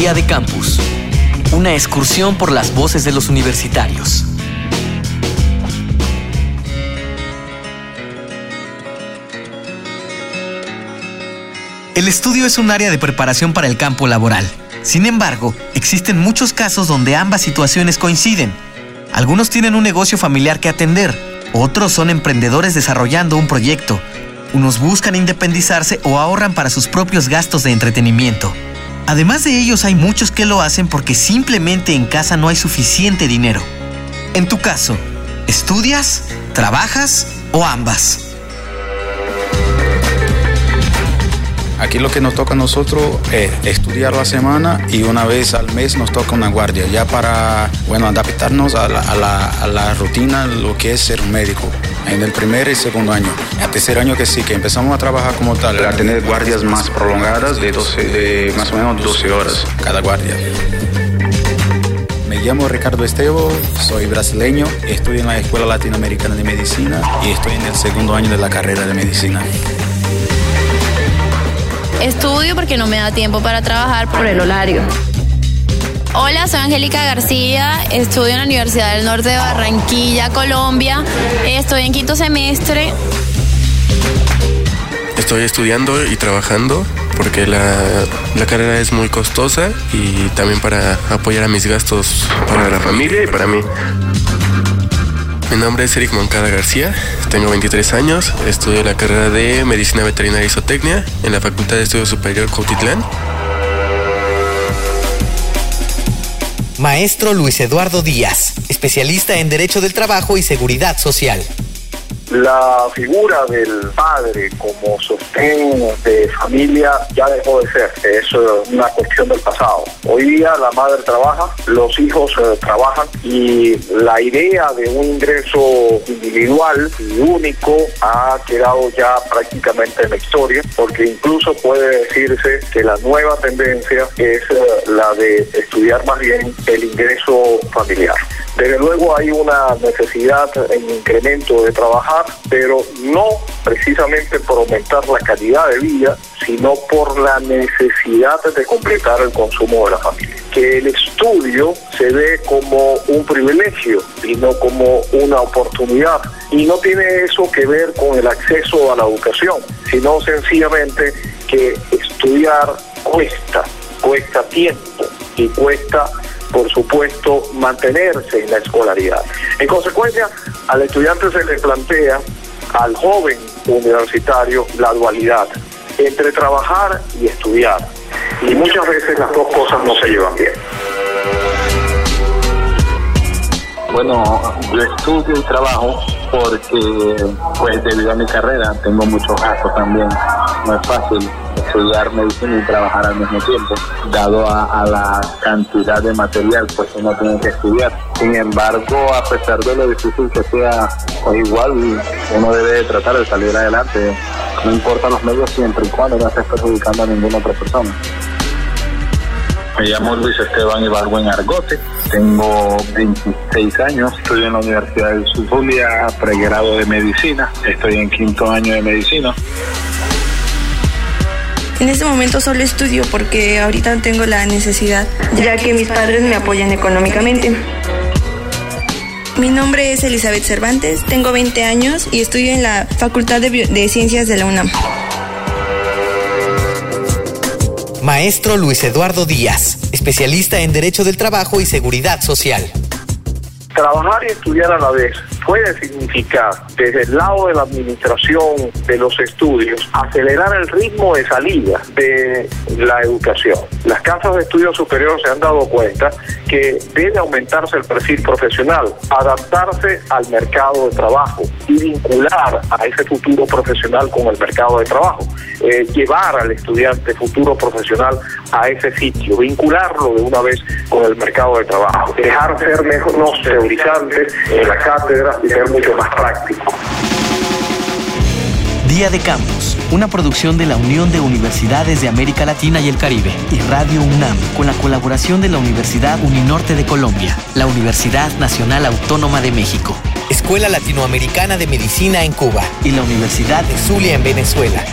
Día de Campus. Una excursión por las voces de los universitarios. El estudio es un área de preparación para el campo laboral. Sin embargo, existen muchos casos donde ambas situaciones coinciden. Algunos tienen un negocio familiar que atender, otros son emprendedores desarrollando un proyecto, unos buscan independizarse o ahorran para sus propios gastos de entretenimiento. Además de ellos hay muchos que lo hacen porque simplemente en casa no hay suficiente dinero. En tu caso, ¿estudias, trabajas o ambas? Aquí lo que nos toca a nosotros es estudiar la semana y una vez al mes nos toca una guardia, ya para, bueno, adaptarnos a la, a la, a la rutina, lo que es ser un médico en el primer y segundo año. El tercer año que sí, que empezamos a trabajar como tal, a tener guardias más prolongadas de, 12, de más o menos 12 horas cada guardia. Me llamo Ricardo Estevo, soy brasileño, estudio en la Escuela Latinoamericana de Medicina y estoy en el segundo año de la carrera de medicina. Estudio porque no me da tiempo para trabajar por el horario. Hola, soy Angélica García, estudio en la Universidad del Norte de Barranquilla, Colombia. Estoy en quinto semestre. Estoy estudiando y trabajando porque la, la, carrera es muy costosa y también para apoyar a mis gastos para la familia y para mí. Mi nombre es Eric Moncada García, tengo 23 años, estudio la carrera de Medicina Veterinaria y Zootecnia en la Facultad de Estudios Superior Cautitlán. Maestro Luis Eduardo Díaz, especialista en Derecho del Trabajo y Seguridad Social. La figura del padre como sostén de familia ya dejó de ser, es una cuestión del pasado. Hoy día la madre trabaja, los hijos eh, trabajan y la idea de un ingreso individual y único ha quedado ya prácticamente en la historia, porque incluso puede decirse que la nueva tendencia es eh, la de estudiar más bien el ingreso familiar. Desde luego hay una necesidad en incremento de trabajar, pero no precisamente por aumentar la calidad de vida, sino por la necesidad de completar el consumo de la familia. Que el estudio se ve como un privilegio y no como una oportunidad. Y no tiene eso que ver con el acceso a la educación, sino sencillamente que estudiar cuesta, cuesta tiempo y cuesta por supuesto, mantenerse en la escolaridad. En consecuencia, al estudiante se le plantea, al joven universitario, la dualidad entre trabajar y estudiar. Y muchas veces las dos cosas no se llevan bien. Bueno, yo estudio y trabajo porque, pues, debido a mi carrera, tengo muchos gastos también. No es fácil estudiar medicina y trabajar al mismo tiempo, dado a, a, la cantidad de material pues uno tiene que estudiar. Sin embargo, a pesar de lo difícil que sea, pues igual uno debe tratar de salir adelante, no importa los medios siempre y cuando no estés perjudicando a ninguna otra persona. Me llamo Luis Esteban Ibargüen Argote, tengo 26 años, estudio en la Universidad de Zulia, pregrado de medicina, estoy en quinto año de medicina. En este momento solo estudio porque ahorita no tengo la necesidad, ya que mis padres me apoyan económicamente. Mi nombre es Elizabeth Cervantes, tengo 20 años y estudio en la Facultad de, de Ciencias de la UNAM. Maestro Luis Eduardo Díaz, especialista en Derecho del Trabajo y Seguridad Social. Trabajar y estudiar a la vez puede significar, desde el lado de la administración de los estudios, acelerar el ritmo de salida de la educación. Las casas de estudios superiores se han dado cuenta que debe aumentarse el perfil profesional, adaptarse al mercado de trabajo y vincular a ese futuro profesional con el mercado de trabajo, eh, llevar al estudiante futuro profesional a ese sitio, vincularlo de una vez con el mercado de trabajo, dejar ser menos teorizantes en la cátedra y ser mucho más práctico. Día de Campus, una producción de la Unión de Universidades de América Latina y el Caribe y Radio UNAM, con la colaboración de la Universidad Uninorte de Colombia, la Universidad Nacional Autónoma de México, Escuela Latinoamericana de Medicina en Cuba y la Universidad de Zulia en Venezuela.